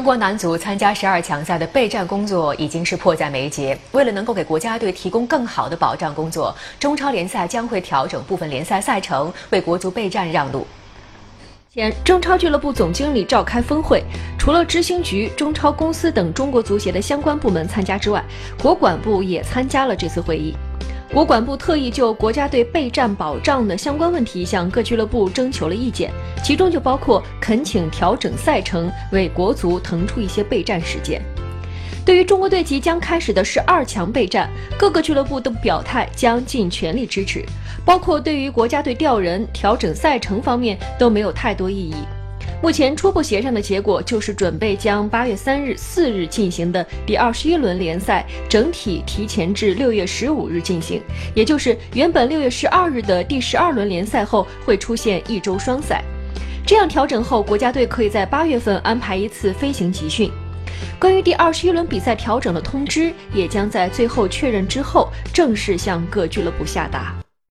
中国男足参加十二强赛的备战工作已经是迫在眉睫。为了能够给国家队提供更好的保障工作，中超联赛将会调整部分联赛赛程，为国足备战让路。前中超俱乐部总经理召开峰会，除了执行局、中超公司等中国足协的相关部门参加之外，国管部也参加了这次会议。国管部特意就国家队备战保障的相关问题向各俱乐部征求了意见，其中就包括恳请调整赛程，为国足腾出一些备战时间。对于中国队即将开始的十二强备战，各个俱乐部都表态将尽全力支持，包括对于国家队调人、调整赛程方面都没有太多异议。目前初步协商的结果就是准备将八月三日、四日进行的第二十一轮联赛整体提前至六月十五日进行，也就是原本六月十二日的第十二轮联赛后会出现一周双赛。这样调整后，国家队可以在八月份安排一次飞行集训。关于第二十一轮比赛调整的通知，也将在最后确认之后正式向各俱乐部下达。